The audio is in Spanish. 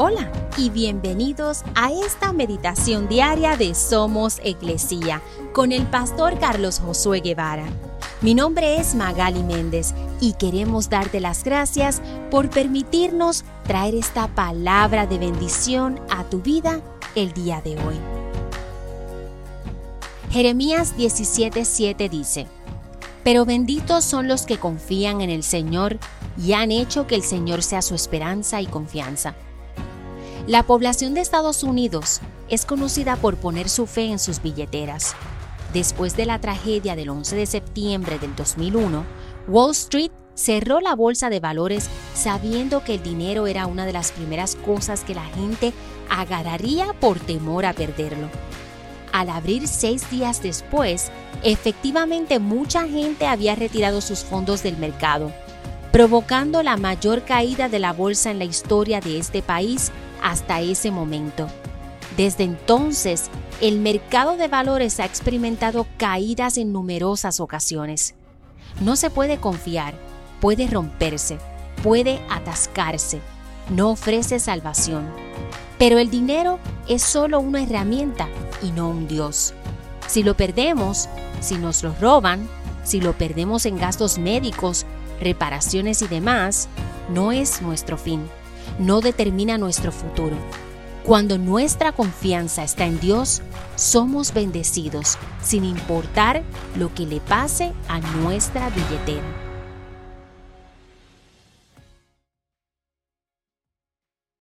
Hola y bienvenidos a esta meditación diaria de Somos Iglesia con el pastor Carlos Josué Guevara. Mi nombre es Magali Méndez y queremos darte las gracias por permitirnos traer esta palabra de bendición a tu vida el día de hoy. Jeremías 17:7 dice, Pero benditos son los que confían en el Señor y han hecho que el Señor sea su esperanza y confianza. La población de Estados Unidos es conocida por poner su fe en sus billeteras. Después de la tragedia del 11 de septiembre del 2001, Wall Street cerró la bolsa de valores sabiendo que el dinero era una de las primeras cosas que la gente agarraría por temor a perderlo. Al abrir seis días después, efectivamente mucha gente había retirado sus fondos del mercado, provocando la mayor caída de la bolsa en la historia de este país hasta ese momento. Desde entonces, el mercado de valores ha experimentado caídas en numerosas ocasiones. No se puede confiar, puede romperse, puede atascarse, no ofrece salvación. Pero el dinero es solo una herramienta y no un Dios. Si lo perdemos, si nos lo roban, si lo perdemos en gastos médicos, reparaciones y demás, no es nuestro fin no determina nuestro futuro. Cuando nuestra confianza está en Dios, somos bendecidos, sin importar lo que le pase a nuestra billetera.